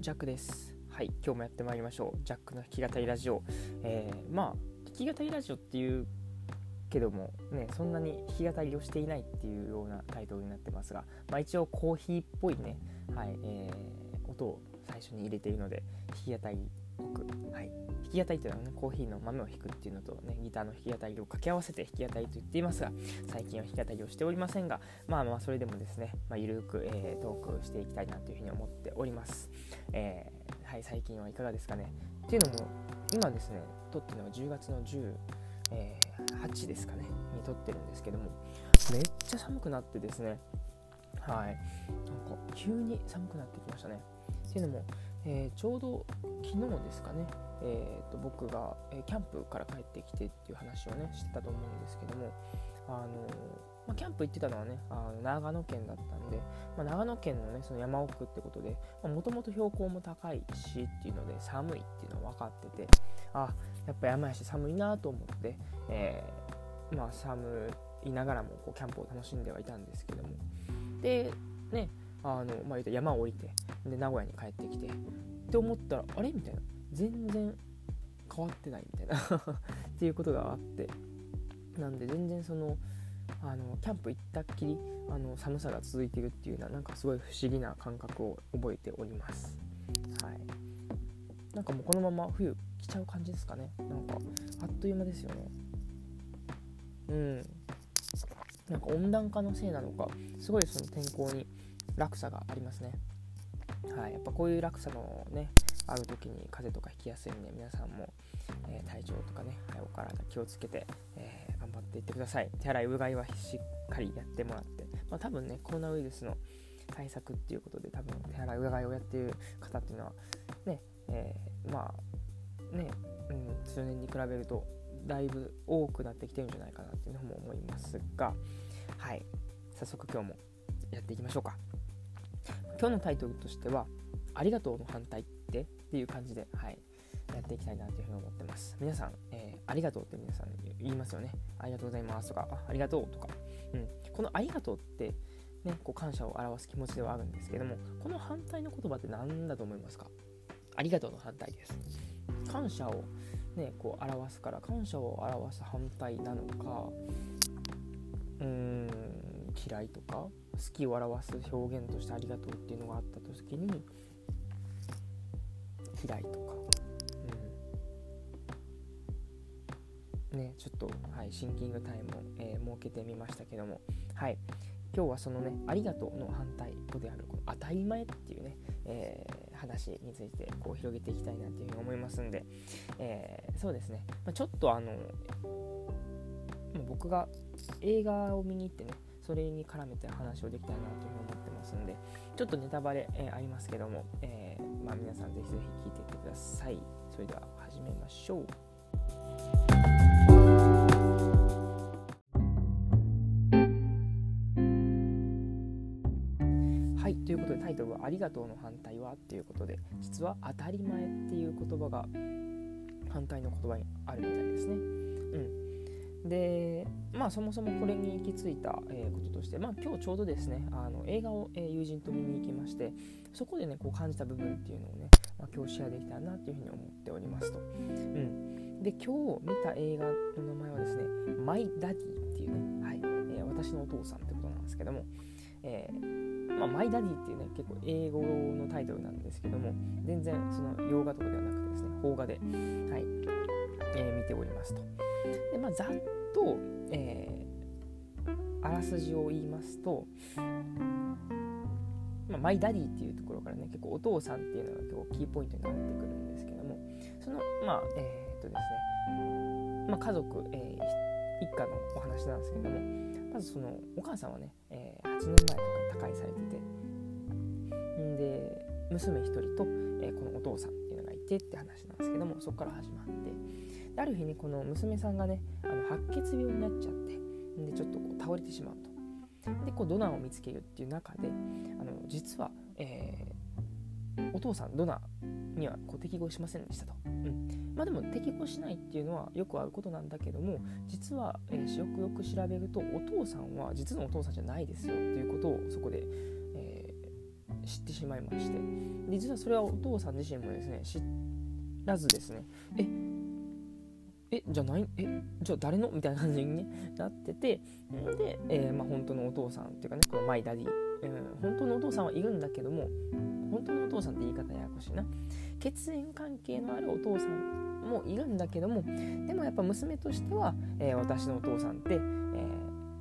ジャックです。はい今日もやってまいりましょう。ジャックの弾き語りラジオ。えー、まあ弾き語りラジオっていうけどもねそんなに弾き語りをしていないっていうようなタイトルになってますが、まあ、一応コーヒーっぽいねはい、えー、音を最初に入れているので弾き語りっぽくはい。弾き語りというのはねコーヒーの豆を弾くっていうのとねギターの弾き語りを掛け合わせて弾き語りと言っていますが最近は弾き語りをしておりませんがまあまあそれでもですね、まあ、ゆるく、えー、トークしていきたいなというふうに思っております、えー、はい最近はいかがですかね。っていうのも今ですね撮ってるのが10月の10え8ですかねに撮ってるんですけどもめっちゃ寒くなってですねはい。なんか急に寒くなってきましたね。っていうのも、えー、ちょうど昨日ですかねえーと、僕が、え、キャンプから帰ってきてっていう話をねしてたと思うんですけどもあのまあ、キャンプ行ってたのはねあの長野県だったんで、まあ、長野県のねその山奥ってことでもともと標高も高いしっていうので寒いっていうのは分かっててあやっぱ山やし寒いなと思って、えー、まあ寒いながらもこうキャンプを楽しんではいたんですけども。でねあの、まあ、山を降りてで名古屋に帰ってきてって思ったらあれ？みたいな。全然変わってないみたいな。っていうことがあって。なんで全然そのあのキャンプ行ったっきりあの寒さが続いてるっていうのはなんかすごい不思議な感覚を覚えております。はい。なんかもうこのまま冬来ちゃう感じですかね。なんかあっという間ですよね。うん。なんか温暖化のせいなのかすごいその天候に落差がありますね。はいやっぱこういう落差のねある時に風邪とかひきやすいんで皆さんも、えー、体調とかね、はい、お体気をつけて、えー、頑張っていってください。手洗いうがいはしっかりやってもらって、まあ、多分ねコロナウイルスの対策っていうことで多分手洗いうがいをやっている方っていうのはね、えー、まあね、うん、数年に比べるとだいぶ多くなってきてるんじゃないかなっていうのも思いますがはい早速今日もやっていきましょうか。今日のタイトルとしてはありがとうの反対ってっていう感じで、はい、やっていきたいなというふうに思ってます。皆さん、えー、ありがとうって皆さん言いますよね。ありがとうございますとか、あありがとうとか。うん、このありがとうって、ね、こう感謝を表す気持ちではあるんですけども、この反対の言葉って何だと思いますか？ありがとうの反対です。感謝を、ね、こう表すから、感謝を表す反対なのか、うーん、嫌いとか、好きを表す表現としてありがとうっていうのがあった時に、嫌いとか、うん、ねちょっと、はい、シンキングタイムを、えー、設けてみましたけども。はい。今日はそのねありがとうの反対語であるこの当たり前っていうね、えー、話についてこう広げていきたいなというふうに思いますんで、えー、そうですね、まあ、ちょっとあの僕が映画を見に行ってねそれに絡めて話をできたらなというふうに思ってますんでちょっとネタバレ、えー、ありますけども、えー、まあ、皆さんぜひぜひ聞いていってください。それでは始めましょう。はいということでタイトルは「ありがとうの反対は?」っていうことで実は「当たり前」っていう言葉が反対の言葉にあるみたいですね。うん。でまあそもそもこれに行き着いた、え、こととして、まあ、今日ちょうどですねあの映画を、え、友人と見に行きましてそこでねこう感じた部分っていうのをね、まあ、今日シェアできたらなというふうに思っておりますと。うん、で今日見た映画の名前はですね「マイ・ダディ」っていうね、はいえー、私のお父さんってことなんですけども、えまあ、マイ・ダディっていうね結構英語のタイトルなんですけども全然その洋画とかではなくてですね邦画で、はいえ、見ておりますと。でまあ、ざっと、え、あらすじを言いますと、まあ、マイダディっていうところからね結構お父さんっていうのが結構キーポイントになってくるんですけどもそのまあえー、っとですね、まあ、家族、えー、一家のお話なんですけどもまずそのお母さんはね、えー、8年前とかに他界されててんで娘1人と、え、このお父さんっていうのがいてって話なんですけどもそこから始まってある日にこの娘さんがねあの白血病になっちゃってでちょっとこう倒れてしまうと。でこうドナーを見つけるっていう中であの実は、えー、お父さんドナーにはこう適合しませんでしたと、うん。まあ、でも適合しないっていうのはよくあることなんだけども実は、えー、よくよく調べるとお父さんは実のお父さんじゃないですよっていうことをそこで、知ってしまいまして。で実はそれはお父さん自身もですね知らずですね。ええじゃないえじゃあ誰の？みたいな感じに、ね、なってて。で、えー、まあ、本当のお父さんっていうかねこのマイダディ、うん、本当のお父さんはいるんだけども本当のお父さんって言い方ややこしいな。血縁関係のあるお父さんもいるんだけどもでもやっぱ娘としては、えー、私のお父さんって、えー、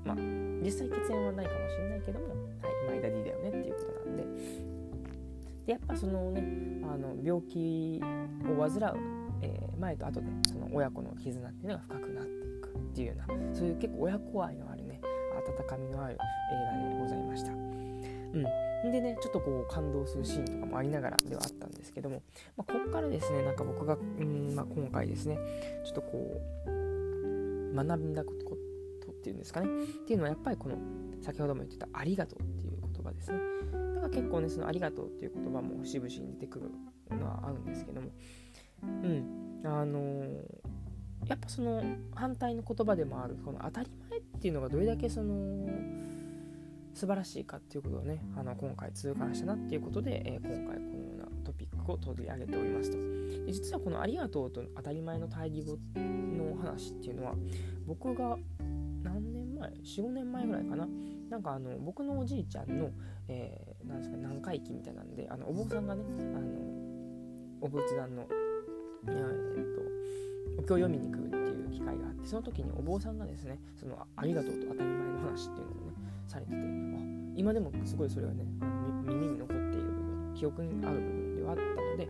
まあ実際血縁はないかもしれないけども、はい、マイダディだよねっていうことなんで。でやっぱそのねあの病気を患う、前と後でその親子の絆っていうのが深くなっていくっていうようなそういう結構親子愛のあるね温かみのある映画でございました。うん。でねちょっとこう感動するシーンとかもありながらではあったんですけども、まあ、ここからですねなんか僕が、うんまあ、今回ですねちょっとこう学んだことっていうんですかねっていうのはやっぱりこの先ほども言ってた「ありがとう」っていう言葉ですね。だから結構ねその「ありがとう」っていう言葉も節々に出てくるのはあるんですけどもうん。あの、やっぱその反対の言葉でもあるこの当たり前っていうのがどれだけその素晴らしいかっていうことをねあの今回痛感したなっていうことで、えー、今回このようなトピックを取り上げておりますと。で実はこの「ありがとう」と当たり前の対義語の話っていうのは僕が何年前45年前ぐらいかな。なんかあの僕のおじいちゃんの、えー、なんですか何回忌みたいなんであのお坊さんがねあのお仏壇の、え、っとお経を読みに来るっていう機会があってその時にお坊さんがですねそのありがとうと当たり前の話っていうのをねされててあ今でもすごいそれはね耳に残っている部分記憶にある部分ではあったので、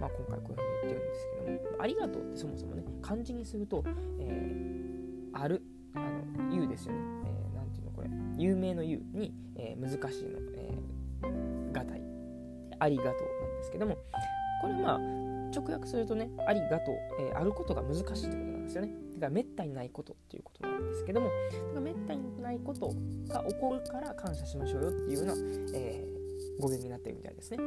まあ、今回こういうふうに言ってるんですけどもありがとうってそもそもね漢字にすると、えー、あるあの言うですよね、えー、ていうのこれ有名の言うに、えー、難しいの、えー、がたい。ありがとうなんですけどもこれまあ直訳するとねありがとう、えー、あることが難しいってことなんですよね。だからめったにないことっていうことなんですけどもだからめったにないことが起こるから感謝しましょうよっていうような、えー、語源になってるみたいですね。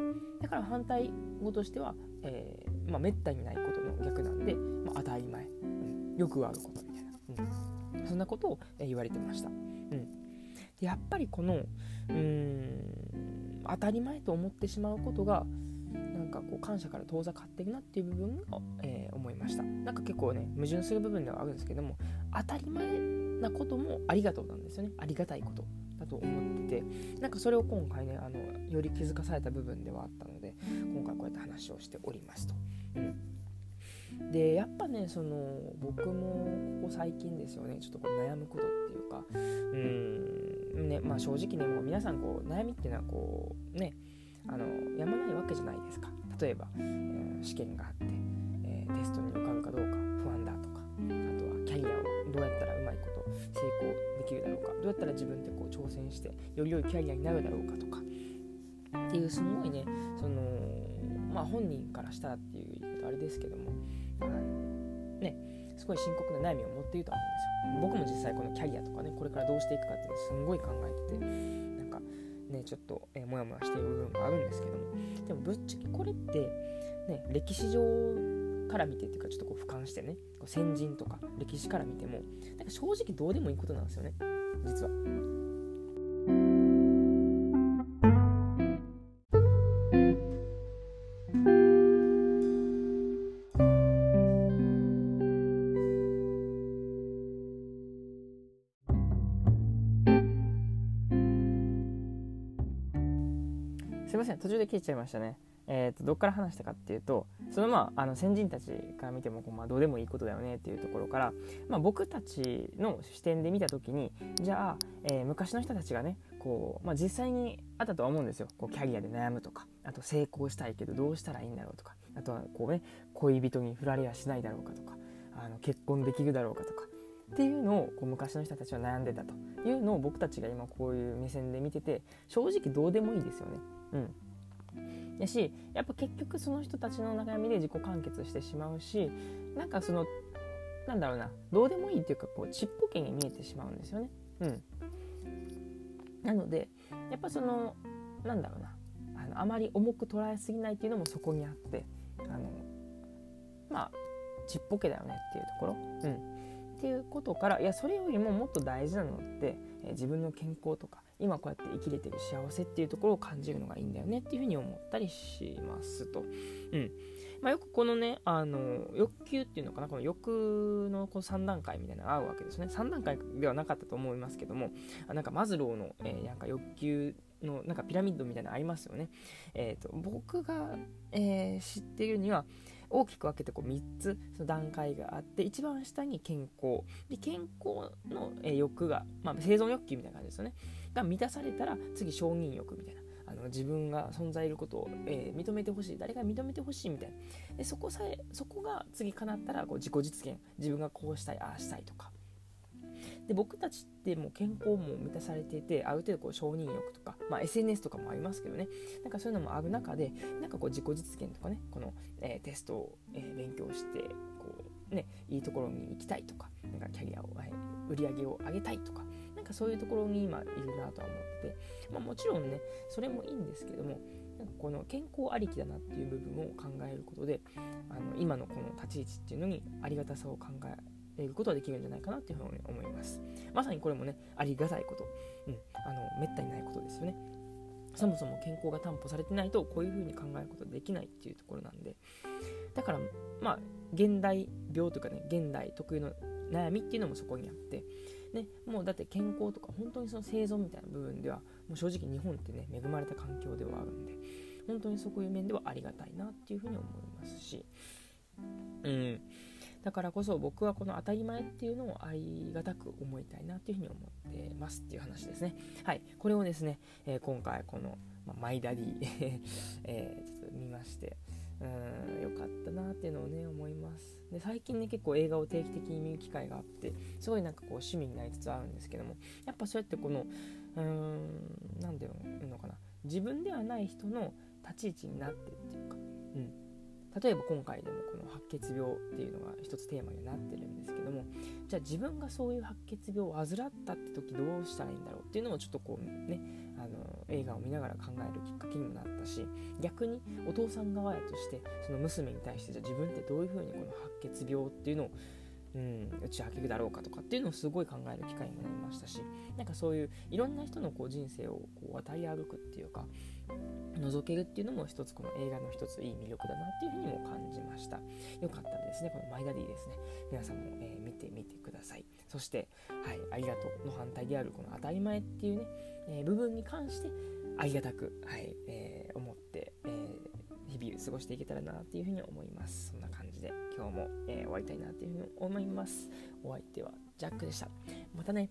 だから反対語としては、えー、まあ、めったにないことの逆なんで、まあ、当たり前、うん、よくあることみたいな、うん、そんなことを、え言われてました、うん、でやっぱりこのうん当たり前と思ってしまうことがかこう感謝から遠ざかってるなっていう部分を、えー、思いました。なんか結構ね矛盾する部分ではあるんですけども当たり前なこともありがとうなんですよね。ありがたいことだと思ってて。なんかそれを今回ねあのより気づかされた部分ではあったので今回こうやって話をしておりますと。うん。でやっぱねその僕もここ最近ですよね。ちょっとこう悩むことっていうかうん。ねまあ正直ねもう皆さんこう悩みっていうのはこうねあのやまないわけじゃないですか。例えば、えー、試験があって、えー、テストに受かるかどうか不安だとかあとはキャリアをどうやったらうまいこと成功できるだろうかどうやったら自分でこう挑戦してより良いキャリアになるだろうかとかっていうすごいねそのまあ本人からしたらっていう言い方あれですけどもあのねすごい深刻な悩みを持っていると思うんですよ。僕も実際このキャリアとかねこれからどうしていくかっていうのすごい考えててなんかねちょっと、えー、もやもやしている部分があるんですけどもでもぶっちゃけこれって、ね、歴史上から見てっていうかちょっとこう俯瞰してねこう先人とか歴史から見てもなんか正直どうでもいいことなんですよね実は。ません途中で切れちゃいましたねえーと、どっから話したかっていうとそのまああの先人たちから見てもこう、まあ、どうでもいいことだよねっていうところから、まあ、僕たちの視点で見た時にじゃあ、えー、昔の人たちがねこう、まあ、実際にあったとは思うんですよこうキャリアで悩むとかあと成功したいけどどうしたらいいんだろうとかあとはこうね恋人に振られやしないだろうかとかあの結婚できるだろうかとかっていうのをこう昔の人たちは悩んでたというのを僕たちが今こういう目線で見てて正直どうでもいいですよね。うんやしやっぱ結局その人たちの悩みで自己完結してしまうしなんかそのなんだろうなどうでもいいっていうかこうちっぽけに見えてしまうんですよね。うん、なのでやっぱそのなんだろうなあのあまり重く捉えすぎないっていうのもそこにあってあのまあちっぽけだよねっていうところ。うんっていうことからいやそれよりももっと大事なのってえ自分の健康とか今こうやって生きれてる幸せっていうところを感じるのがいいんだよねっていうふうに思ったりしますと。うんまあ、よくこのね、あの欲求っていうのかな、この欲のこの3段階みたいなのが合うわけですね。3段階ではなかったと思いますけども、なんかマズローの、えー、なんか欲求のなんかピラミッドみたいなのありますよね。えーと、僕が、えー、知っているには、大きく分けてこう3つその段階があって一番下に健康で健康の、え欲が、まあ、生存欲求みたいな感じですよねが満たされたら次承認欲みたいな。あの自分が存在いることを、えー、認めてほしい。誰か認めてほしいみたいな。でそこさえそこが次叶ったらこう自己実現。自分がこうしたいああしたいとか。で僕たちってもう健康も満たされていてある程度こう承認欲とか、まあ、SNS とかもありますけどね。なんかそういうのもある中でなんかこう自己実現とかね。この、えー、テストを、えー、勉強してこうねいいところに行きたいとか。なんかキャリアを、はい、売り上げを上げたいとか。なんかそういうところに今いるなとは思ってて、まあ、もちろんねそれもいいんですけどもなんかこの健康ありきだなっていう部分を考えることであの今のこの立ち位置っていうのにありがたさを考えることができるんじゃないかなっていうふうに思います。まさにこれもねありがたいこと、うん、あのめったにないことですよね。そもそも健康が担保されてないとこういうふうに考えることできないっていうところなんで。だからまあ現代病というかね現代特有の悩みっていうのもそこにあってね、もうだって健康とか本当にその生存みたいな部分ではもう正直日本ってね恵まれた環境ではあるんで本当にそういう面ではありがたいなっていうふうに思いますし、うん、だからこそ僕はこの当たり前っていうのをありがたく思いたいなっていうふうに思ってますっていう話ですね。はい。これをですね、えー、今回この、ま、マイダディ、えー、ちょっと見ましてうん良かったなっていうのをね思います。で最近ね結構映画を定期的に見る機会があってすごいなんかこう趣味になりつつあるんですけどもやっぱそうやってこのうーん何て言うのかな自分ではない人の立ち位置になってるっていうか、うん、例えば今回でもこの白血病っていうのが一つテーマになってるんですけどもじゃあ自分がそういう白血病を患ったって時どうしたらいいんだろうっていうのもちょっとこうねあの映画を見ながら考えるきっかけにもなったし逆にお父さん側やとしてその娘に対してじゃあ自分ってどういうふうにこの白血病っていうのをうん、打ち明けるだろうかとかっていうのをすごい考える機会にもなりましたしなんかそういういろんな人のこう人生をこう渡り歩くっていうか覗けるっていうのも一つこの映画の一ついい魅力だなっていうふうにも感じました。よかったですねこのマイダディですね。皆さんも、えー、見てみてください。そしてはいありがとうの反対であるこの当たり前っていうね、えー、部分に関してありがたくはい、えー、思って、日々過ごしていけたらなっていうふうに思います。そんな感じで今日も、え終わりたいなっていうふうに思います。お相手はジャックでした。またね。